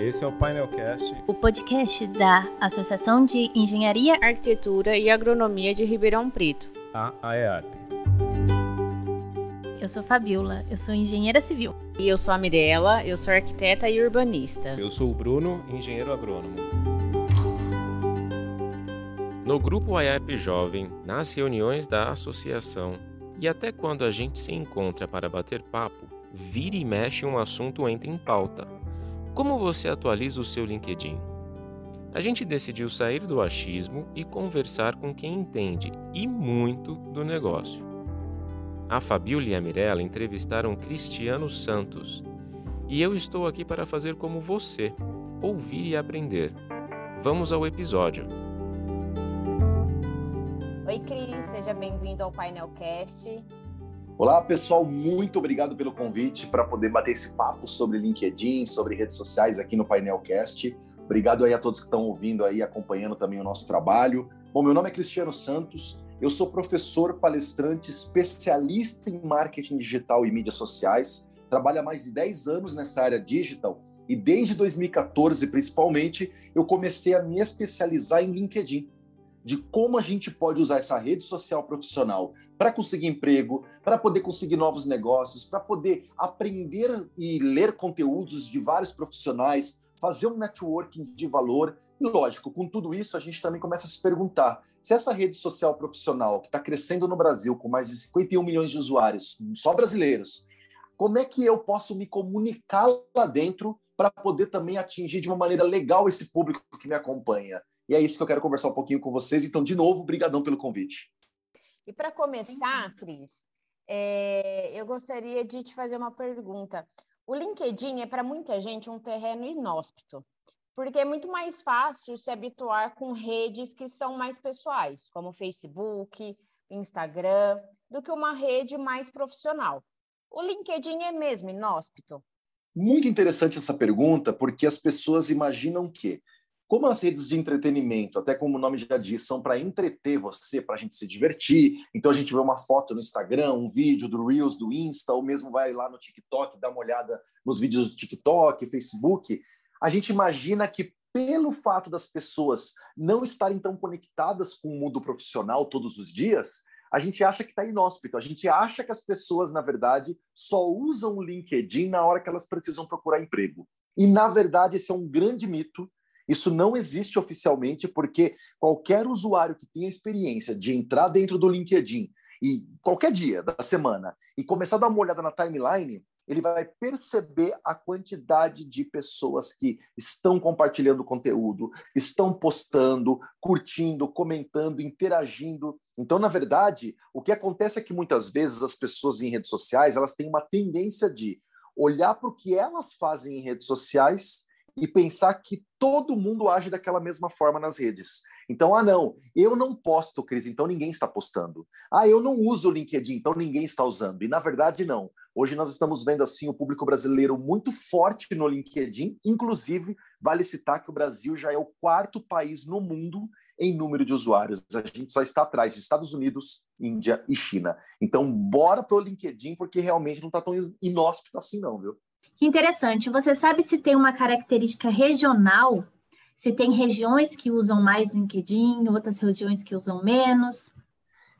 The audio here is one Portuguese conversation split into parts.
Esse é o Painelcast, o podcast da Associação de Engenharia, Arquitetura e Agronomia de Ribeirão Preto, a AEARP. Eu sou Fabiola, eu sou engenheira civil. E eu sou a Mirella, eu sou arquiteta e urbanista. Eu sou o Bruno, engenheiro agrônomo. No grupo AEARP Jovem, nas reuniões da associação e até quando a gente se encontra para bater papo, vira e mexe um assunto entra em pauta. Como você atualiza o seu LinkedIn? A gente decidiu sair do achismo e conversar com quem entende e muito do negócio. A Fabiola e a Mirella entrevistaram Cristiano Santos. E eu estou aqui para fazer como você, ouvir e aprender. Vamos ao episódio. Oi, Cris, seja bem-vindo ao Painelcast. Olá, pessoal, muito obrigado pelo convite para poder bater esse papo sobre LinkedIn, sobre redes sociais aqui no Painelcast. Obrigado aí a todos que estão ouvindo aí, acompanhando também o nosso trabalho. Bom, meu nome é Cristiano Santos, eu sou professor, palestrante, especialista em marketing digital e mídias sociais. Trabalho há mais de 10 anos nessa área digital e desde 2014, principalmente, eu comecei a me especializar em LinkedIn de como a gente pode usar essa rede social profissional para conseguir emprego, para poder conseguir novos negócios, para poder aprender e ler conteúdos de vários profissionais, fazer um networking de valor. E lógico, com tudo isso, a gente também começa a se perguntar se essa rede social profissional que está crescendo no Brasil com mais de 51 milhões de usuários, só brasileiros, como é que eu posso me comunicar lá dentro para poder também atingir de uma maneira legal esse público que me acompanha? E é isso que eu quero conversar um pouquinho com vocês. Então, de novo, brigadão pelo convite. E para começar, Cris, é, eu gostaria de te fazer uma pergunta. O LinkedIn é para muita gente um terreno inóspito, porque é muito mais fácil se habituar com redes que são mais pessoais, como Facebook, Instagram, do que uma rede mais profissional. O LinkedIn é mesmo inóspito? Muito interessante essa pergunta, porque as pessoas imaginam que como as redes de entretenimento, até como o nome já diz, são para entreter você, para a gente se divertir, então a gente vê uma foto no Instagram, um vídeo do Reels, do Insta, ou mesmo vai lá no TikTok, dá uma olhada nos vídeos do TikTok, Facebook, a gente imagina que pelo fato das pessoas não estarem tão conectadas com o mundo profissional todos os dias, a gente acha que está inóspito, a gente acha que as pessoas, na verdade, só usam o LinkedIn na hora que elas precisam procurar emprego. E, na verdade, esse é um grande mito isso não existe oficialmente, porque qualquer usuário que tenha experiência de entrar dentro do LinkedIn e qualquer dia da semana e começar a dar uma olhada na timeline, ele vai perceber a quantidade de pessoas que estão compartilhando conteúdo, estão postando, curtindo, comentando, interagindo. Então, na verdade, o que acontece é que muitas vezes as pessoas em redes sociais elas têm uma tendência de olhar para o que elas fazem em redes sociais e pensar que todo mundo age daquela mesma forma nas redes. Então, ah, não, eu não posto, Cris, então ninguém está postando. Ah, eu não uso o LinkedIn, então ninguém está usando. E na verdade, não. Hoje nós estamos vendo assim o público brasileiro muito forte no LinkedIn. Inclusive, vale citar que o Brasil já é o quarto país no mundo em número de usuários. A gente só está atrás de Estados Unidos, Índia e China. Então, bora para o LinkedIn, porque realmente não está tão inóspito assim, não, viu? Que interessante. Você sabe se tem uma característica regional? Se tem regiões que usam mais LinkedIn, outras regiões que usam menos?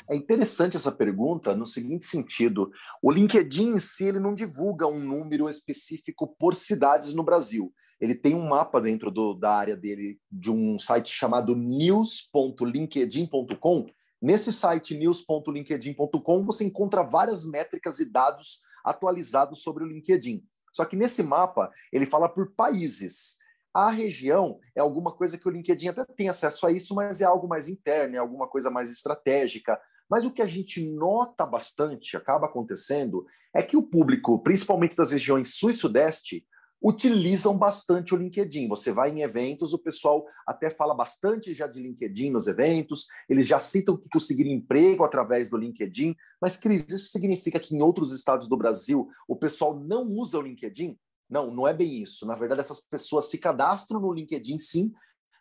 É interessante essa pergunta no seguinte sentido: o LinkedIn em si ele não divulga um número específico por cidades no Brasil. Ele tem um mapa dentro do, da área dele de um site chamado news.linkedin.com. Nesse site news.linkedin.com você encontra várias métricas e dados atualizados sobre o LinkedIn. Só que nesse mapa, ele fala por países. A região é alguma coisa que o LinkedIn até tem acesso a isso, mas é algo mais interno, é alguma coisa mais estratégica. Mas o que a gente nota bastante, acaba acontecendo, é que o público, principalmente das regiões sul e sudeste, utilizam bastante o LinkedIn. Você vai em eventos, o pessoal até fala bastante já de LinkedIn nos eventos, eles já citam que conseguiram emprego através do LinkedIn, mas, Cris, isso significa que em outros estados do Brasil o pessoal não usa o LinkedIn? Não, não é bem isso. Na verdade, essas pessoas se cadastram no LinkedIn, sim,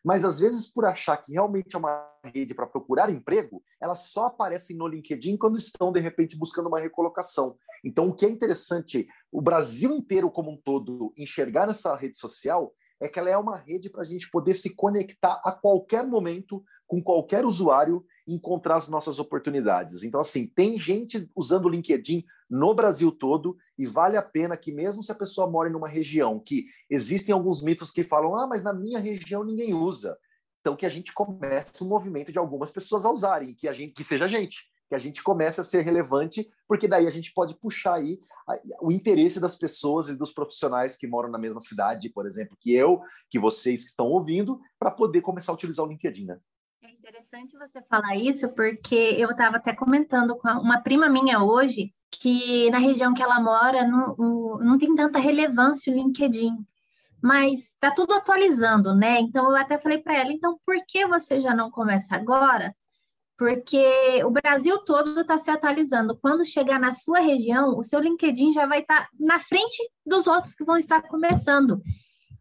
mas às vezes por achar que realmente é uma rede para procurar emprego, elas só aparecem no LinkedIn quando estão de repente buscando uma recolocação. Então, o que é interessante, o Brasil inteiro como um todo enxergar nessa rede social é que ela é uma rede para a gente poder se conectar a qualquer momento com qualquer usuário encontrar as nossas oportunidades. Então, assim, tem gente usando o LinkedIn no Brasil todo e vale a pena que, mesmo se a pessoa mora em uma região que existem alguns mitos que falam, ah, mas na minha região ninguém usa. Então, que a gente comece um movimento de algumas pessoas a usarem, que a gente, que seja a gente, que a gente comece a ser relevante, porque daí a gente pode puxar aí o interesse das pessoas e dos profissionais que moram na mesma cidade, por exemplo, que eu, que vocês que estão ouvindo, para poder começar a utilizar o LinkedIn, né? Interessante você falar isso, porque eu estava até comentando com uma prima minha hoje que na região que ela mora não, não tem tanta relevância o LinkedIn mas está tudo atualizando, né? Então eu até falei para ela, então por que você já não começa agora? Porque o Brasil todo está se atualizando. Quando chegar na sua região, o seu LinkedIn já vai estar tá na frente dos outros que vão estar começando.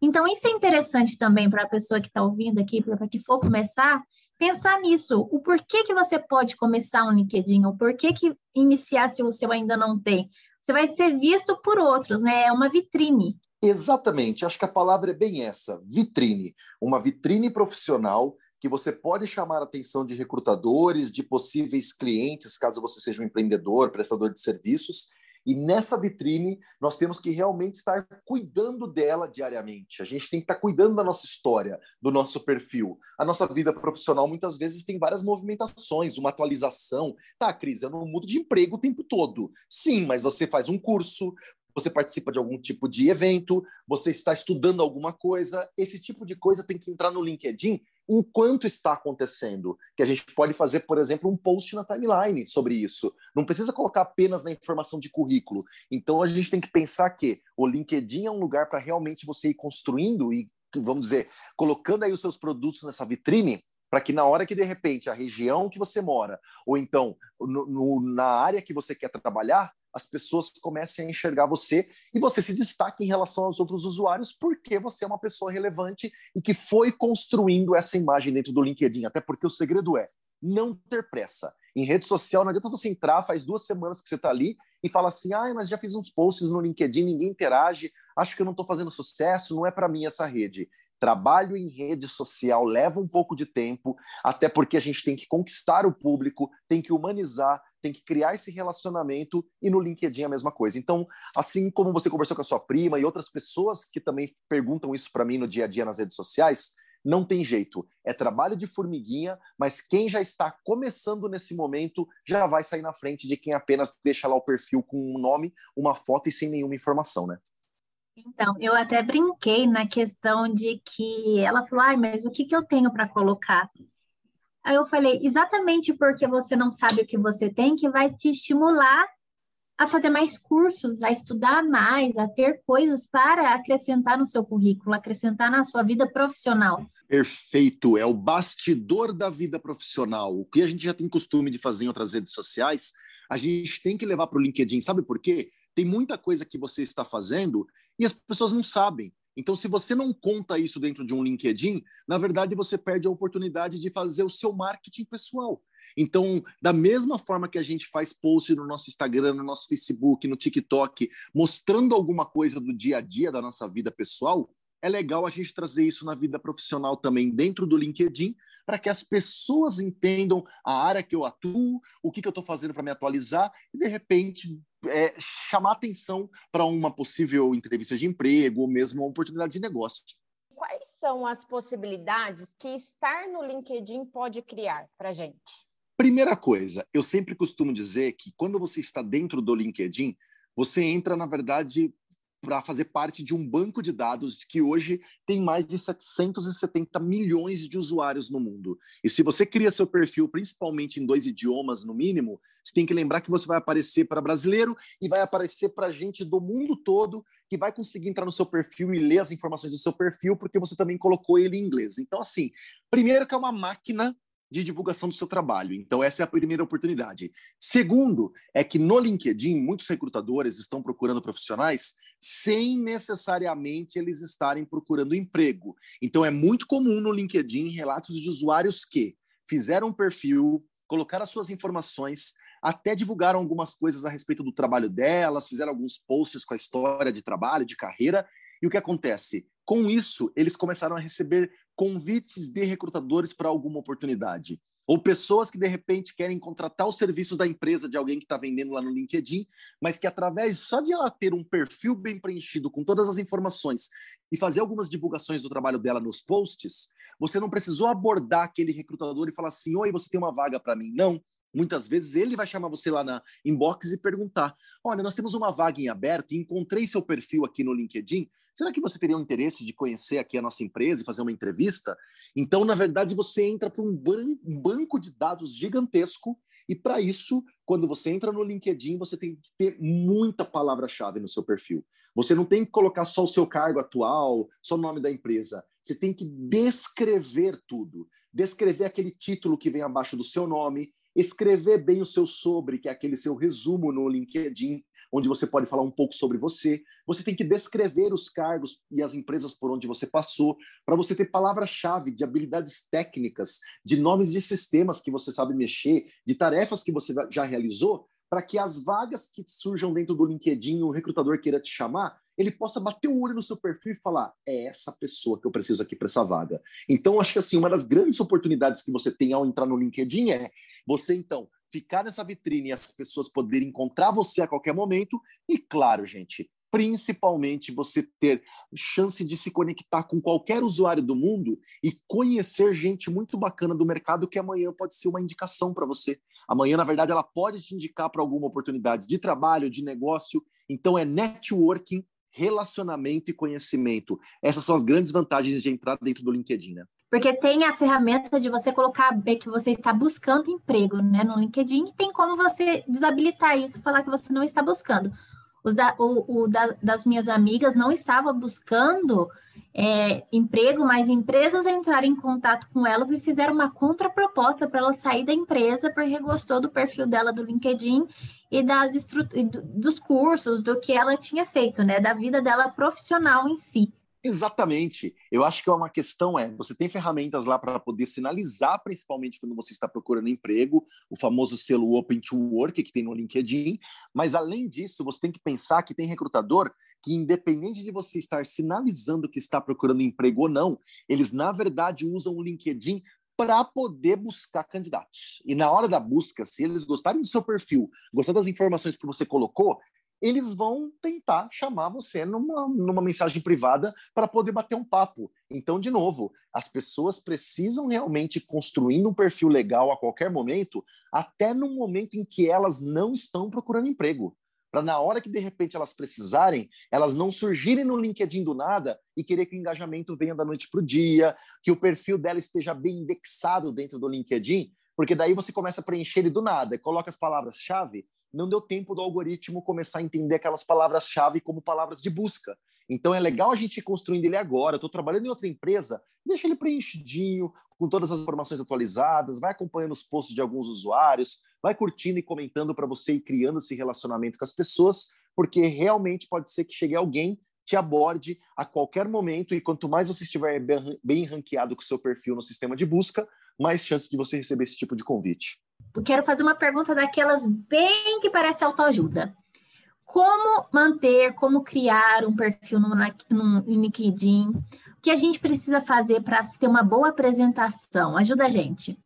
Então, isso é interessante também para a pessoa que está ouvindo aqui, para que for começar, pensar nisso. O porquê que você pode começar um LinkedIn, o porquê que iniciar se o seu ainda não tem. Você vai ser visto por outros, né? É uma vitrine. Exatamente, acho que a palavra é bem essa, vitrine. Uma vitrine profissional que você pode chamar a atenção de recrutadores, de possíveis clientes, caso você seja um empreendedor, prestador de serviços. E nessa vitrine, nós temos que realmente estar cuidando dela diariamente. A gente tem que estar cuidando da nossa história, do nosso perfil. A nossa vida profissional muitas vezes tem várias movimentações, uma atualização. Tá, Cris, eu não mudo de emprego o tempo todo. Sim, mas você faz um curso, você participa de algum tipo de evento, você está estudando alguma coisa, esse tipo de coisa tem que entrar no LinkedIn enquanto está acontecendo. Que a gente pode fazer, por exemplo, um post na timeline sobre isso. Não precisa colocar apenas na informação de currículo. Então a gente tem que pensar que o LinkedIn é um lugar para realmente você ir construindo e, vamos dizer, colocando aí os seus produtos nessa vitrine para que na hora que de repente a região que você mora, ou então no, no, na área que você quer trabalhar, as pessoas comecem a enxergar você e você se destaque em relação aos outros usuários porque você é uma pessoa relevante e que foi construindo essa imagem dentro do LinkedIn. Até porque o segredo é não ter pressa. Em rede social, não adianta você entrar, faz duas semanas que você está ali e fala assim: ah, mas já fiz uns posts no LinkedIn, ninguém interage, acho que eu não estou fazendo sucesso, não é para mim essa rede. Trabalho em rede social leva um pouco de tempo, até porque a gente tem que conquistar o público, tem que humanizar, tem que criar esse relacionamento e no LinkedIn a mesma coisa. Então, assim como você conversou com a sua prima e outras pessoas que também perguntam isso para mim no dia a dia nas redes sociais, não tem jeito. É trabalho de formiguinha, mas quem já está começando nesse momento já vai sair na frente de quem apenas deixa lá o perfil com um nome, uma foto e sem nenhuma informação, né? Então, eu até brinquei na questão de que ela falou, ai, mas o que, que eu tenho para colocar? Aí eu falei, exatamente porque você não sabe o que você tem, que vai te estimular a fazer mais cursos, a estudar mais, a ter coisas para acrescentar no seu currículo, acrescentar na sua vida profissional. Perfeito, é o bastidor da vida profissional. O que a gente já tem costume de fazer em outras redes sociais, a gente tem que levar para o LinkedIn. Sabe por quê? Tem muita coisa que você está fazendo e as pessoas não sabem. Então, se você não conta isso dentro de um LinkedIn, na verdade você perde a oportunidade de fazer o seu marketing pessoal. Então, da mesma forma que a gente faz post no nosso Instagram, no nosso Facebook, no TikTok, mostrando alguma coisa do dia a dia da nossa vida pessoal, é legal a gente trazer isso na vida profissional também dentro do LinkedIn, para que as pessoas entendam a área que eu atuo, o que, que eu estou fazendo para me atualizar e, de repente, é, chamar atenção para uma possível entrevista de emprego ou mesmo uma oportunidade de negócio. Quais são as possibilidades que estar no LinkedIn pode criar para gente? Primeira coisa, eu sempre costumo dizer que quando você está dentro do LinkedIn, você entra, na verdade, para fazer parte de um banco de dados que hoje tem mais de 770 milhões de usuários no mundo. E se você cria seu perfil, principalmente em dois idiomas no mínimo, você tem que lembrar que você vai aparecer para brasileiro e vai aparecer para gente do mundo todo que vai conseguir entrar no seu perfil e ler as informações do seu perfil, porque você também colocou ele em inglês. Então, assim, primeiro que é uma máquina de divulgação do seu trabalho. Então, essa é a primeira oportunidade. Segundo, é que no LinkedIn, muitos recrutadores estão procurando profissionais sem necessariamente eles estarem procurando emprego. Então, é muito comum no LinkedIn relatos de usuários que fizeram um perfil, colocaram as suas informações, até divulgaram algumas coisas a respeito do trabalho delas, fizeram alguns posts com a história de trabalho, de carreira. E o que acontece? Com isso, eles começaram a receber convites de recrutadores para alguma oportunidade. Ou pessoas que, de repente, querem contratar os serviços da empresa de alguém que está vendendo lá no LinkedIn, mas que, através só de ela ter um perfil bem preenchido com todas as informações e fazer algumas divulgações do trabalho dela nos posts, você não precisou abordar aquele recrutador e falar assim: Oi, você tem uma vaga para mim? Não. Muitas vezes ele vai chamar você lá na inbox e perguntar: Olha, nós temos uma vaga em aberto, encontrei seu perfil aqui no LinkedIn. Será que você teria um interesse de conhecer aqui a nossa empresa e fazer uma entrevista? Então, na verdade, você entra para um banco de dados gigantesco e para isso, quando você entra no LinkedIn, você tem que ter muita palavra-chave no seu perfil. Você não tem que colocar só o seu cargo atual, só o nome da empresa. Você tem que descrever tudo. Descrever aquele título que vem abaixo do seu nome, escrever bem o seu sobre, que é aquele seu resumo no LinkedIn, onde você pode falar um pouco sobre você. Você tem que descrever os cargos e as empresas por onde você passou, para você ter palavra-chave de habilidades técnicas, de nomes de sistemas que você sabe mexer, de tarefas que você já realizou, para que as vagas que surjam dentro do LinkedIn, o recrutador queira te chamar, ele possa bater o olho no seu perfil e falar: é essa pessoa que eu preciso aqui para essa vaga. Então, acho que assim, uma das grandes oportunidades que você tem ao entrar no LinkedIn é você, então, ficar nessa vitrine e as pessoas poderem encontrar você a qualquer momento. E, claro, gente, principalmente você ter chance de se conectar com qualquer usuário do mundo e conhecer gente muito bacana do mercado que amanhã pode ser uma indicação para você. Amanhã, na verdade, ela pode te indicar para alguma oportunidade de trabalho, de negócio. Então, é networking, relacionamento e conhecimento. Essas são as grandes vantagens de entrar dentro do LinkedIn, né? Porque tem a ferramenta de você colocar que você está buscando emprego né, no LinkedIn e tem como você desabilitar isso, falar que você não está buscando. Os da, o, o da, das minhas amigas não estava buscando é, emprego, mas empresas entraram em contato com elas e fizeram uma contraproposta para ela sair da empresa porque gostou do perfil dela do LinkedIn e das dos cursos, do que ela tinha feito, né? Da vida dela profissional em si. Exatamente. Eu acho que é uma questão é, você tem ferramentas lá para poder sinalizar, principalmente quando você está procurando emprego, o famoso selo Open to Work que tem no LinkedIn, mas além disso, você tem que pensar que tem recrutador que independente de você estar sinalizando que está procurando emprego ou não, eles na verdade usam o LinkedIn para poder buscar candidatos. E na hora da busca, se eles gostarem do seu perfil, gostar das informações que você colocou, eles vão tentar chamar você numa, numa mensagem privada para poder bater um papo. Então, de novo, as pessoas precisam realmente construir um perfil legal a qualquer momento, até no momento em que elas não estão procurando emprego. Para na hora que de repente elas precisarem, elas não surgirem no LinkedIn do nada e querer que o engajamento venha da noite para o dia, que o perfil dela esteja bem indexado dentro do LinkedIn, porque daí você começa a preencher ele do nada, coloca as palavras-chave não deu tempo do algoritmo começar a entender aquelas palavras-chave como palavras de busca. Então é legal a gente ir construindo ele agora. Estou trabalhando em outra empresa, deixa ele preenchidinho, com todas as informações atualizadas, vai acompanhando os posts de alguns usuários, vai curtindo e comentando para você ir criando esse relacionamento com as pessoas, porque realmente pode ser que chegue alguém te aborde a qualquer momento e quanto mais você estiver bem ranqueado com o seu perfil no sistema de busca, mais chance de você receber esse tipo de convite quero fazer uma pergunta daquelas bem que parece autoajuda. Como manter, como criar um perfil no, no LinkedIn? O que a gente precisa fazer para ter uma boa apresentação? Ajuda a gente.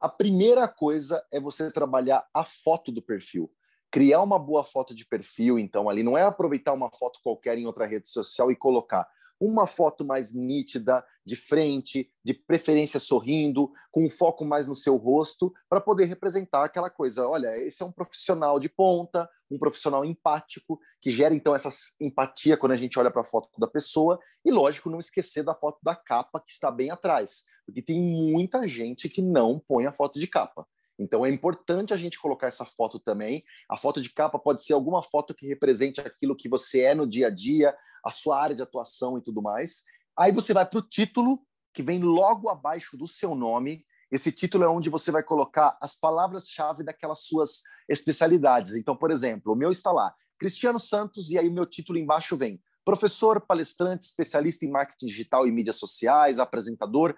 A primeira coisa é você trabalhar a foto do perfil. Criar uma boa foto de perfil, então, ali não é aproveitar uma foto qualquer em outra rede social e colocar uma foto mais nítida, de frente, de preferência sorrindo, com um foco mais no seu rosto, para poder representar aquela coisa. Olha, esse é um profissional de ponta, um profissional empático, que gera então essa empatia quando a gente olha para a foto da pessoa, e lógico, não esquecer da foto da capa que está bem atrás, porque tem muita gente que não põe a foto de capa. Então é importante a gente colocar essa foto também. A foto de capa pode ser alguma foto que represente aquilo que você é no dia a dia, a sua área de atuação e tudo mais. Aí você vai para o título, que vem logo abaixo do seu nome. Esse título é onde você vai colocar as palavras-chave daquelas suas especialidades. Então, por exemplo, o meu está lá, Cristiano Santos, e aí o meu título embaixo vem professor, palestrante, especialista em marketing digital e mídias sociais, apresentador.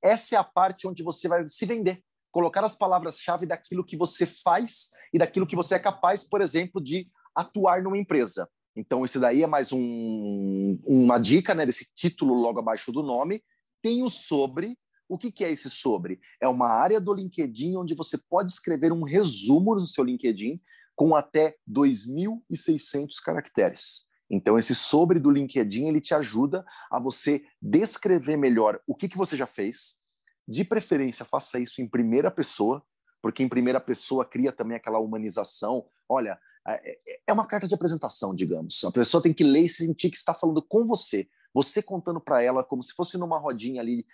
Essa é a parte onde você vai se vender colocar as palavras-chave daquilo que você faz e daquilo que você é capaz, por exemplo, de atuar numa empresa. Então, esse daí é mais um, uma dica né, desse título logo abaixo do nome. Tem o sobre. O que, que é esse sobre? É uma área do LinkedIn onde você pode escrever um resumo no seu LinkedIn com até 2.600 caracteres. Então, esse sobre do LinkedIn ele te ajuda a você descrever melhor o que, que você já fez. De preferência, faça isso em primeira pessoa, porque em primeira pessoa cria também aquela humanização. Olha, é, é, é uma carta de apresentação, digamos. A pessoa tem que ler e sentir que está falando com você. Você contando para ela como se fosse numa rodinha ali,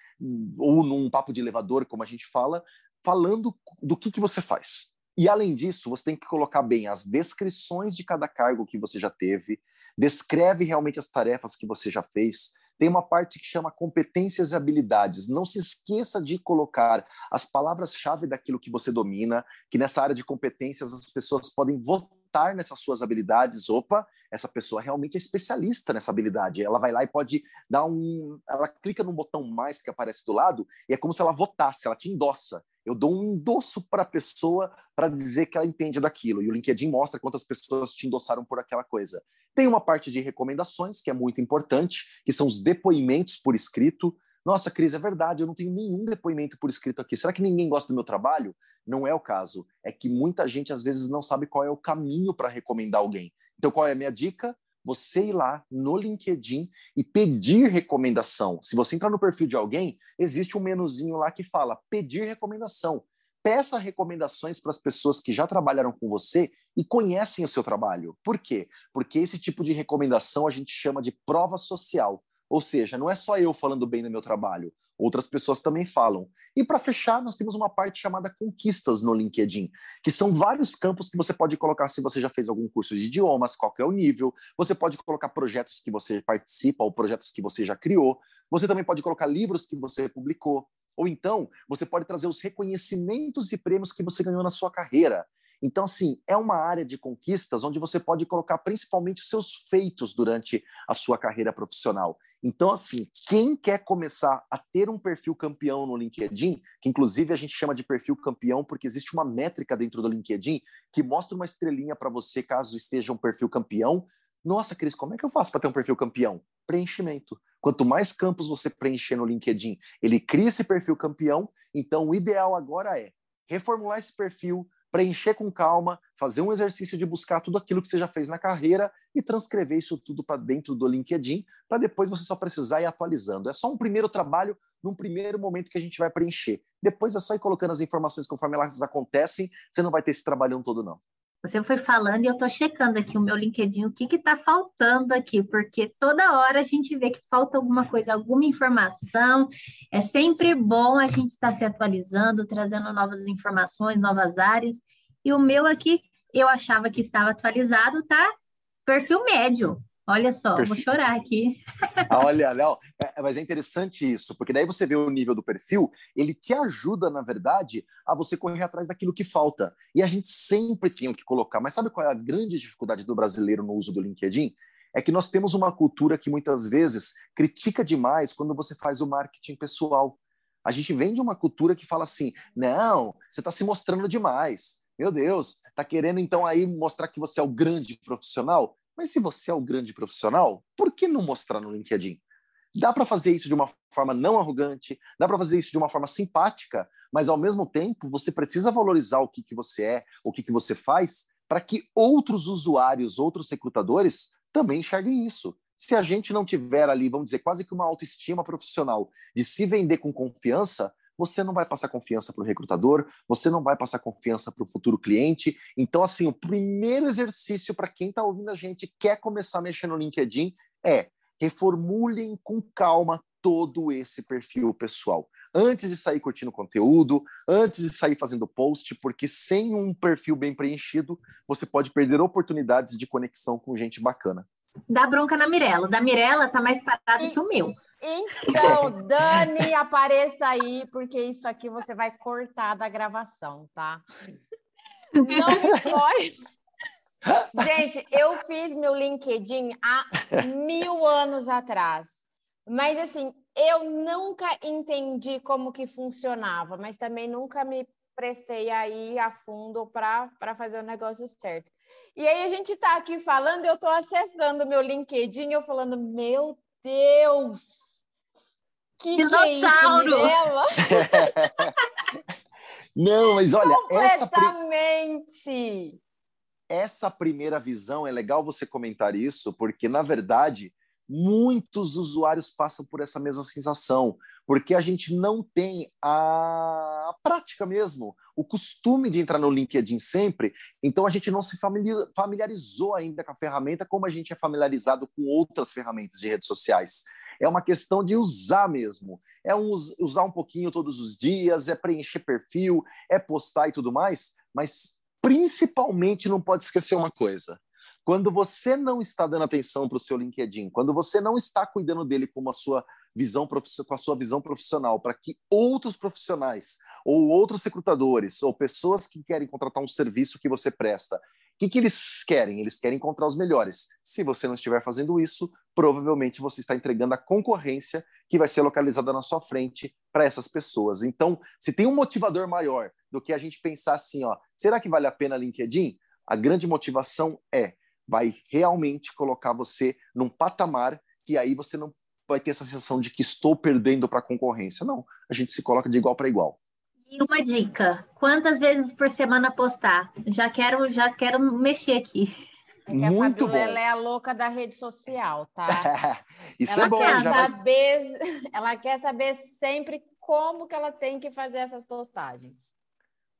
ou num papo de elevador, como a gente fala, falando do que, que você faz. E além disso, você tem que colocar bem as descrições de cada cargo que você já teve, descreve realmente as tarefas que você já fez. Tem uma parte que chama competências e habilidades. Não se esqueça de colocar as palavras-chave daquilo que você domina, que nessa área de competências as pessoas podem votar nessas suas habilidades, opa, essa pessoa realmente é especialista nessa habilidade. Ela vai lá e pode dar um. Ela clica no botão mais que aparece do lado e é como se ela votasse, ela te endossa. Eu dou um endosso para a pessoa para dizer que ela entende daquilo. E o LinkedIn mostra quantas pessoas te endossaram por aquela coisa. Tem uma parte de recomendações, que é muito importante, que são os depoimentos por escrito. Nossa, Cris, é verdade, eu não tenho nenhum depoimento por escrito aqui. Será que ninguém gosta do meu trabalho? Não é o caso. É que muita gente às vezes não sabe qual é o caminho para recomendar alguém. Então, qual é a minha dica? Você ir lá no LinkedIn e pedir recomendação. Se você entrar no perfil de alguém, existe um menuzinho lá que fala pedir recomendação. Peça recomendações para as pessoas que já trabalharam com você e conhecem o seu trabalho. Por quê? Porque esse tipo de recomendação a gente chama de prova social. Ou seja, não é só eu falando bem do meu trabalho, outras pessoas também falam. E para fechar, nós temos uma parte chamada conquistas no LinkedIn, que são vários campos que você pode colocar se você já fez algum curso de idiomas, qual é o nível. Você pode colocar projetos que você participa ou projetos que você já criou. Você também pode colocar livros que você publicou. Ou então, você pode trazer os reconhecimentos e prêmios que você ganhou na sua carreira. Então, assim, é uma área de conquistas onde você pode colocar principalmente os seus feitos durante a sua carreira profissional. Então, assim, quem quer começar a ter um perfil campeão no LinkedIn, que inclusive a gente chama de perfil campeão porque existe uma métrica dentro do LinkedIn que mostra uma estrelinha para você caso esteja um perfil campeão. Nossa, Cris, como é que eu faço para ter um perfil campeão? Preenchimento. Quanto mais campos você preencher no LinkedIn, ele cria esse perfil campeão. Então, o ideal agora é reformular esse perfil, preencher com calma, fazer um exercício de buscar tudo aquilo que você já fez na carreira e transcrever isso tudo para dentro do LinkedIn, para depois você só precisar ir atualizando. É só um primeiro trabalho, num primeiro momento que a gente vai preencher. Depois é só ir colocando as informações conforme elas acontecem, você não vai ter esse trabalhão todo, não. Você foi falando e eu estou checando aqui o meu LinkedIn, o que está faltando aqui, porque toda hora a gente vê que falta alguma coisa, alguma informação. É sempre bom a gente estar tá se atualizando, trazendo novas informações, novas áreas. E o meu aqui, eu achava que estava atualizado, tá? Perfil médio. Olha só, perfil. vou chorar aqui. Ah, olha, Léo, é, mas é interessante isso, porque daí você vê o nível do perfil, ele te ajuda, na verdade, a você correr atrás daquilo que falta. E a gente sempre tem o que colocar. Mas sabe qual é a grande dificuldade do brasileiro no uso do LinkedIn? É que nós temos uma cultura que muitas vezes critica demais quando você faz o marketing pessoal. A gente vem de uma cultura que fala assim: não, você está se mostrando demais. Meu Deus, está querendo então aí mostrar que você é o grande profissional? Mas se você é o grande profissional, por que não mostrar no LinkedIn? Dá para fazer isso de uma forma não arrogante, dá para fazer isso de uma forma simpática, mas ao mesmo tempo você precisa valorizar o que, que você é, o que, que você faz, para que outros usuários, outros recrutadores também enxerguem isso. Se a gente não tiver ali, vamos dizer, quase que uma autoestima profissional de se vender com confiança, você não vai passar confiança para o recrutador, você não vai passar confiança para o futuro cliente. Então, assim, o primeiro exercício para quem está ouvindo a gente quer começar a mexer no LinkedIn é reformulem com calma todo esse perfil pessoal. Antes de sair curtindo conteúdo, antes de sair fazendo post, porque sem um perfil bem preenchido, você pode perder oportunidades de conexão com gente bacana. Dá bronca na Mirella. Da Mirella tá mais parado que o meu. Então, Dani, apareça aí, porque isso aqui você vai cortar da gravação, tá? Não me pode. Gente, eu fiz meu LinkedIn há mil anos atrás. Mas assim, eu nunca entendi como que funcionava, mas também nunca me prestei aí a fundo para fazer o negócio certo. E aí a gente está aqui falando, eu estou acessando o meu LinkedIn, eu falando, meu Deus! Que Dinossauro! Que é isso, Não, mas olha, essa essa primeira visão é legal você comentar isso, porque na verdade muitos usuários passam por essa mesma sensação, porque a gente não tem a prática mesmo, o costume de entrar no LinkedIn sempre, então a gente não se familiarizou ainda com a ferramenta como a gente é familiarizado com outras ferramentas de redes sociais. É uma questão de usar mesmo. É um, usar um pouquinho todos os dias, é preencher perfil, é postar e tudo mais, mas principalmente não pode esquecer uma coisa. Quando você não está dando atenção para o seu LinkedIn, quando você não está cuidando dele com a sua visão com a sua visão profissional, para que outros profissionais ou outros recrutadores ou pessoas que querem contratar um serviço que você presta, que, que eles querem? Eles querem encontrar os melhores. Se você não estiver fazendo isso, provavelmente você está entregando a concorrência que vai ser localizada na sua frente para essas pessoas. Então, se tem um motivador maior do que a gente pensar assim, ó, será que vale a pena LinkedIn? A grande motivação é vai realmente colocar você num patamar que aí você não vai ter essa sensação de que estou perdendo para a concorrência. Não, a gente se coloca de igual para igual. E uma dica: quantas vezes por semana postar? Já quero, já quero mexer aqui. É Muito bom. Ela é a louca da rede social, tá? Isso ela é bom. Quer saber, ela quer saber sempre como que ela tem que fazer essas postagens.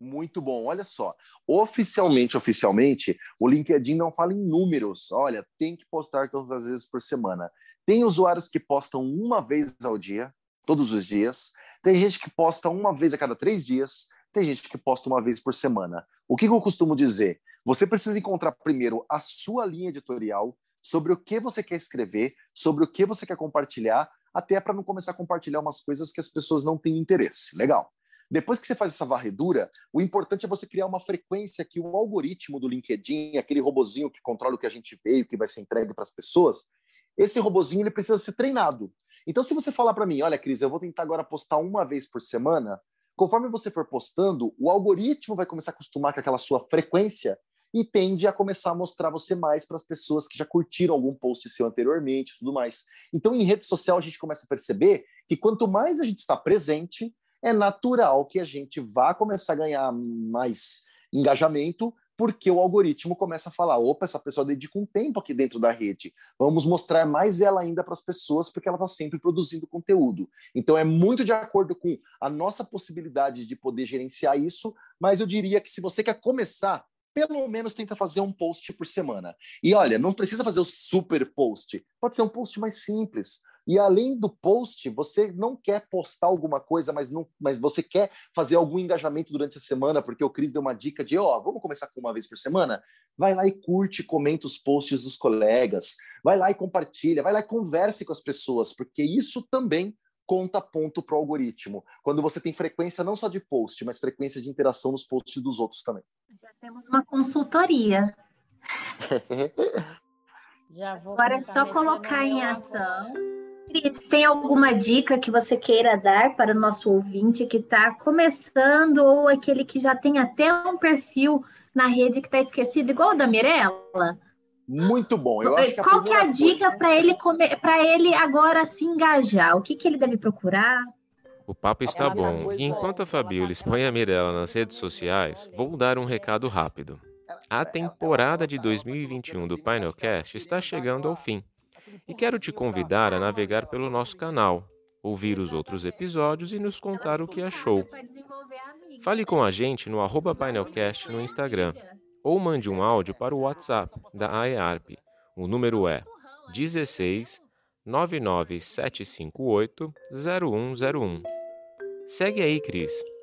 Muito bom. Olha só, oficialmente, oficialmente, o LinkedIn não fala em números. Olha, tem que postar tantas vezes por semana. Tem usuários que postam uma vez ao dia, todos os dias. Tem gente que posta uma vez a cada três dias. Tem gente que posta uma vez por semana. O que eu costumo dizer? Você precisa encontrar primeiro a sua linha editorial sobre o que você quer escrever, sobre o que você quer compartilhar, até para não começar a compartilhar umas coisas que as pessoas não têm interesse. Legal. Depois que você faz essa varredura, o importante é você criar uma frequência que o algoritmo do LinkedIn, aquele robozinho que controla o que a gente vê, o que vai ser entregue para as pessoas, esse robozinho ele precisa ser treinado. Então, se você falar para mim, olha, Cris, eu vou tentar agora postar uma vez por semana, conforme você for postando, o algoritmo vai começar a acostumar com aquela sua frequência e tende a começar a mostrar você mais para as pessoas que já curtiram algum post seu anteriormente e tudo mais. Então, em rede social, a gente começa a perceber que quanto mais a gente está presente, é natural que a gente vá começar a ganhar mais engajamento, porque o algoritmo começa a falar: opa, essa pessoa dedica um tempo aqui dentro da rede, vamos mostrar mais ela ainda para as pessoas, porque ela está sempre produzindo conteúdo. Então, é muito de acordo com a nossa possibilidade de poder gerenciar isso, mas eu diria que se você quer começar, pelo menos tenta fazer um post por semana. E olha, não precisa fazer o super post, pode ser um post mais simples. E além do post, você não quer postar alguma coisa, mas, não, mas você quer fazer algum engajamento durante a semana, porque o Cris deu uma dica de, ó, oh, vamos começar com uma vez por semana? Vai lá e curte, comenta os posts dos colegas, vai lá e compartilha, vai lá e converse com as pessoas, porque isso também conta ponto para o algoritmo. Quando você tem frequência não só de post, mas frequência de interação nos posts dos outros também. Já temos uma consultoria. Agora é só colocar em ação. Cris, tem alguma dica que você queira dar para o nosso ouvinte que está começando ou aquele que já tem até um perfil na rede que está esquecido, igual o da Mirella? Muito bom. Eu acho que Qual que é a dica coisa... para ele para ele agora se engajar? O que, que ele deve procurar? O papo está bom. E enquanto a Fabiola expõe a Mirella nas redes sociais, vou dar um recado rápido. A temporada de 2021 do Painelcast está chegando ao fim e quero te convidar a navegar pelo nosso canal, ouvir os outros episódios e nos contar o que achou. Fale com a gente no painelcast no Instagram ou mande um áudio para o WhatsApp da AEARP. O número é 16 99758 0101. Segue aí, Cris.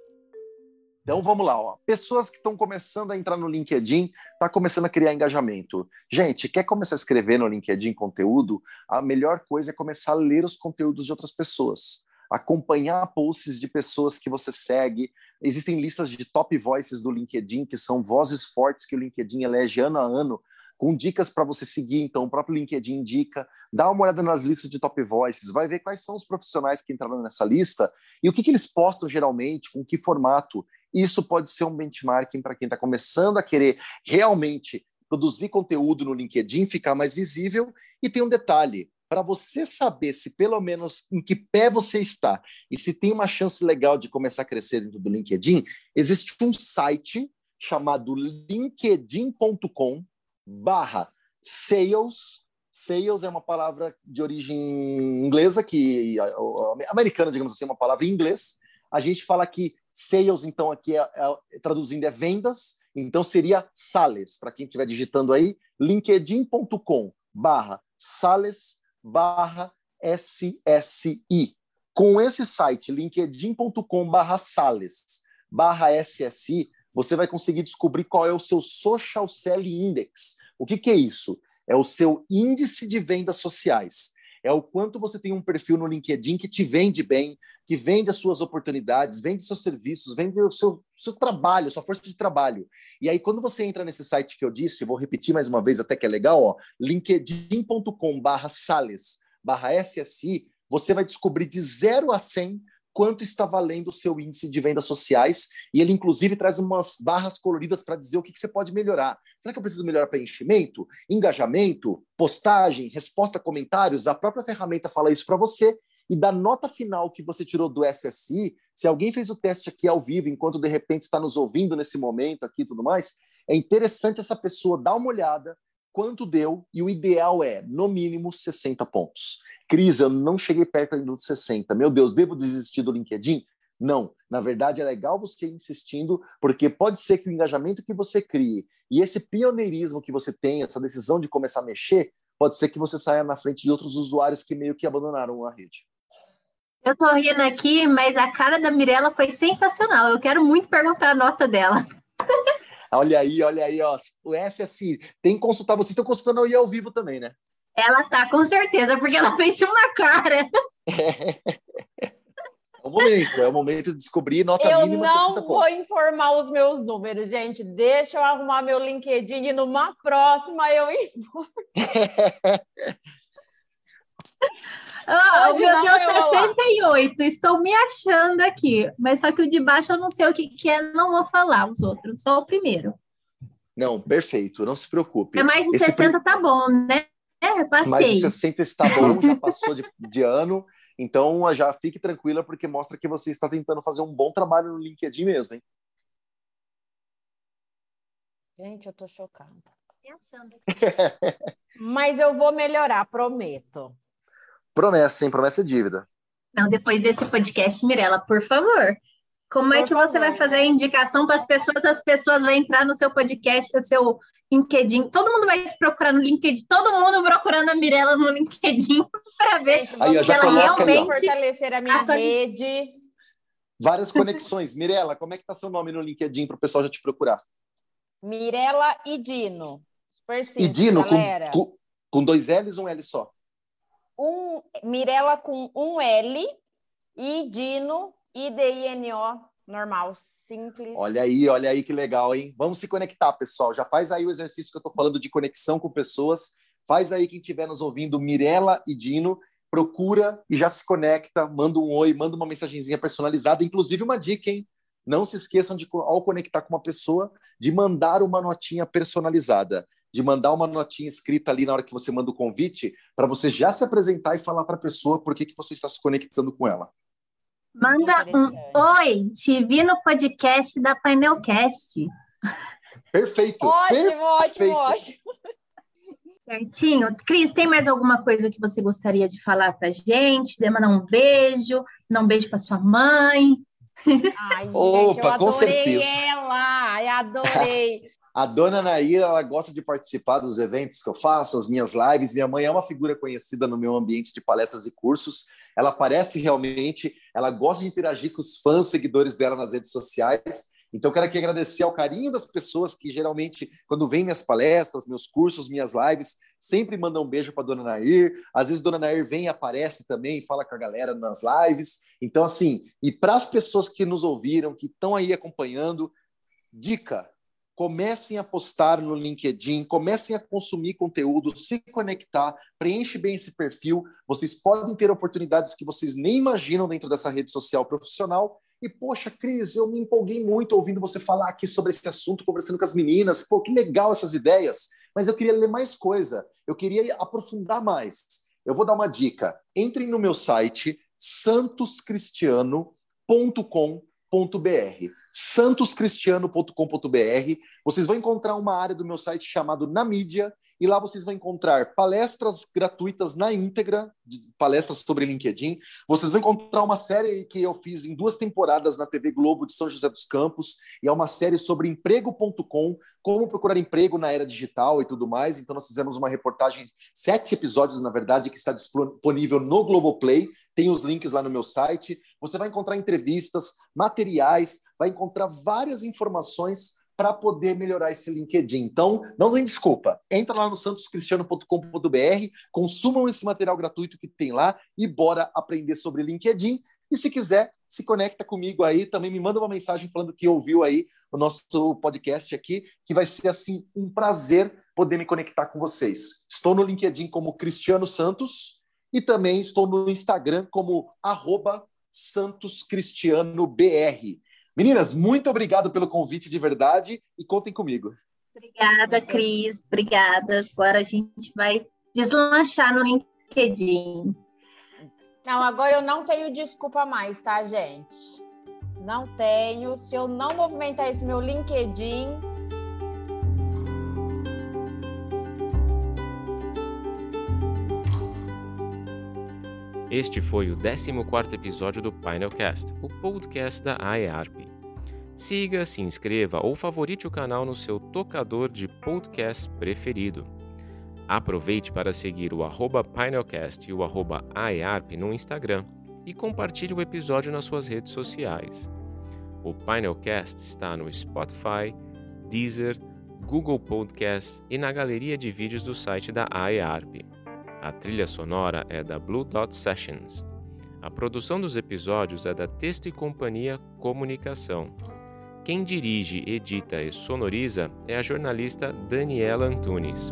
Então vamos lá, ó. pessoas que estão começando a entrar no LinkedIn, está começando a criar engajamento. Gente, quer começar a escrever no LinkedIn conteúdo? A melhor coisa é começar a ler os conteúdos de outras pessoas, acompanhar posts de pessoas que você segue. Existem listas de top voices do LinkedIn, que são vozes fortes que o LinkedIn elege ano a ano, com dicas para você seguir. Então, o próprio LinkedIn indica. Dá uma olhada nas listas de top voices, vai ver quais são os profissionais que entraram nessa lista e o que, que eles postam geralmente, com que formato. Isso pode ser um benchmarking para quem está começando a querer realmente produzir conteúdo no LinkedIn, ficar mais visível. E tem um detalhe: para você saber se pelo menos em que pé você está e se tem uma chance legal de começar a crescer dentro do LinkedIn, existe um site chamado linkedin.com barra sales. Sales é uma palavra de origem inglesa, que americana, digamos assim, é uma palavra em inglês. A gente fala que sales, então, aqui é, é, traduzindo é vendas, então seria sales, para quem estiver digitando aí, linkedin.com barra sales barra SSI. Com esse site, linkedin.com barra sales barra SSI, você vai conseguir descobrir qual é o seu Social Selling Index. O que, que é isso? É o seu índice de vendas sociais. É o quanto você tem um perfil no LinkedIn que te vende bem, que vende as suas oportunidades, vende seus serviços, vende o seu, seu trabalho, sua força de trabalho. E aí, quando você entra nesse site que eu disse, vou repetir mais uma vez, até que é legal, ó, linkedin.com barra sales barra SSI, você vai descobrir de 0 a 100 quanto está valendo o seu índice de vendas sociais, e ele inclusive traz umas barras coloridas para dizer o que, que, você pode melhorar. Será que eu preciso melhorar preenchimento, engajamento, postagem, resposta a comentários? A própria ferramenta fala isso para você, e da nota final que você tirou do SSI, se alguém fez o teste aqui ao vivo, enquanto de repente está nos ouvindo nesse momento aqui e tudo mais, é interessante essa pessoa dar uma olhada quanto deu, e o ideal é, no mínimo, 60 pontos. Cris, eu não cheguei perto ainda dos 60. Meu Deus, devo desistir do LinkedIn? Não. Na verdade, é legal você ir insistindo, porque pode ser que o engajamento que você crie e esse pioneirismo que você tem, essa decisão de começar a mexer, pode ser que você saia na frente de outros usuários que meio que abandonaram a rede. Eu tô rindo aqui, mas a cara da Mirella foi sensacional. Eu quero muito perguntar a nota dela. olha aí, olha aí, ó. O SSI tem que consultar, vocês estão consultando aí ao vivo também, né? Ela tá, com certeza, porque ela fez uma cara. É o momento, é o momento de descobrir nota eu mínima 60 pontos. Eu não vou informar os meus números, gente. Deixa eu arrumar meu LinkedIn e numa próxima eu informo. Oh, o meu deu 68, estou me achando aqui. Mas só que o de baixo eu não sei o que, que é, não vou falar os outros, só o primeiro. Não, perfeito, não se preocupe. É mais de Esse 60 prim... tá bom, né? É, passei. Mais de 60 está bom, já passou de, de ano. Então, já fique tranquila, porque mostra que você está tentando fazer um bom trabalho no LinkedIn mesmo, hein? Gente, eu tô chocada. Mas eu vou melhorar, prometo. Promessa, hein? Promessa é dívida. Não, depois desse podcast, Mirella, por favor. Como é que você vai fazer a indicação para as pessoas? As pessoas vão entrar no seu podcast, no seu LinkedIn. Todo mundo vai procurar no LinkedIn. Todo mundo procurando a Mirella no LinkedIn para ver aí, se ela realmente fortalecer a minha rede. Várias conexões. Mirella, como é que tá seu nome no LinkedIn para o pessoal já te procurar? Mirella e Dino. Super simples, Dino, galera. Com, com, com dois L's ou um L só? Um, Mirella com um L e Dino, I-D-I-N-O, normal, simples. Olha aí, olha aí que legal, hein? Vamos se conectar, pessoal. Já faz aí o exercício que eu estou falando de conexão com pessoas. Faz aí quem estiver nos ouvindo, Mirella e Dino, procura e já se conecta, manda um oi, manda uma mensagenzinha personalizada, inclusive uma dica, hein? Não se esqueçam de, ao conectar com uma pessoa, de mandar uma notinha personalizada, de mandar uma notinha escrita ali na hora que você manda o convite, para você já se apresentar e falar para a pessoa por que, que você está se conectando com ela. Manda um oi, te vi no podcast da Painelcast. Perfeito. Ótimo, perfeito. ótimo, ótimo. Certinho. Cris, tem mais alguma coisa que você gostaria de falar para gente? De mandar um beijo, dar um beijo para sua mãe. Ai, gente, Opa, eu adorei ela, eu adorei. A dona Naira, ela gosta de participar dos eventos que eu faço, as minhas lives. Minha mãe é uma figura conhecida no meu ambiente de palestras e cursos. Ela aparece realmente, ela gosta de interagir com os fãs, seguidores dela nas redes sociais. Então, quero aqui agradecer ao carinho das pessoas que geralmente, quando vêm minhas palestras, meus cursos, minhas lives, sempre mandam um beijo para dona Nair. Às vezes, dona Nair vem aparece também, fala com a galera nas lives. Então, assim, e para as pessoas que nos ouviram, que estão aí acompanhando, dica: comecem a postar no LinkedIn, comecem a consumir conteúdo, se conectar, preenche bem esse perfil. Vocês podem ter oportunidades que vocês nem imaginam dentro dessa rede social profissional E, poxa, Cris, eu me empolguei muito ouvindo você falar aqui sobre esse assunto, conversando com as meninas. Pô, que legal essas ideias. Mas eu queria ler mais coisa. Eu queria aprofundar mais. Eu vou dar uma dica. Entrem no meu site santoscristiano.com.br santoscristiano.com.br. Vocês vão encontrar uma área do meu site chamado Na Mídia, e lá vocês vão encontrar palestras gratuitas na íntegra, palestras sobre LinkedIn. Vocês vão encontrar uma série que eu fiz em duas temporadas na TV Globo de São José dos Campos, e é uma série sobre emprego.com, como procurar emprego na era digital e tudo mais. Então, nós fizemos uma reportagem, sete episódios, na verdade, que está disponível no Globoplay. Tem os links lá no meu site. Você vai encontrar entrevistas, materiais, vai encontrar várias informações para poder melhorar esse LinkedIn. Então, não tem desculpa. Entra lá no santoscristiano.com.br, consumam esse material gratuito que tem lá e bora aprender sobre LinkedIn. E se quiser, se conecta comigo aí, também me manda uma mensagem falando que ouviu aí o nosso podcast aqui, que vai ser assim um prazer poder me conectar com vocês. Estou no LinkedIn como Cristiano Santos e também estou no Instagram como santoscristianobr. Meninas, muito obrigado pelo convite de verdade e contem comigo. Obrigada, Cris. Obrigada. Agora a gente vai deslanchar no LinkedIn. Não, agora eu não tenho desculpa mais, tá, gente? Não tenho. Se eu não movimentar esse meu LinkedIn, Este foi o 14º episódio do Painelcast, o podcast da IARP. Siga, se inscreva ou favorite o canal no seu tocador de podcast preferido. Aproveite para seguir o arroba Painelcast e o arroba IARP no Instagram e compartilhe o episódio nas suas redes sociais. O Painelcast está no Spotify, Deezer, Google Podcast e na galeria de vídeos do site da IARP. A trilha sonora é da Blue Dot Sessions. A produção dos episódios é da Texto e Companhia Comunicação. Quem dirige, edita e sonoriza é a jornalista Daniela Antunes.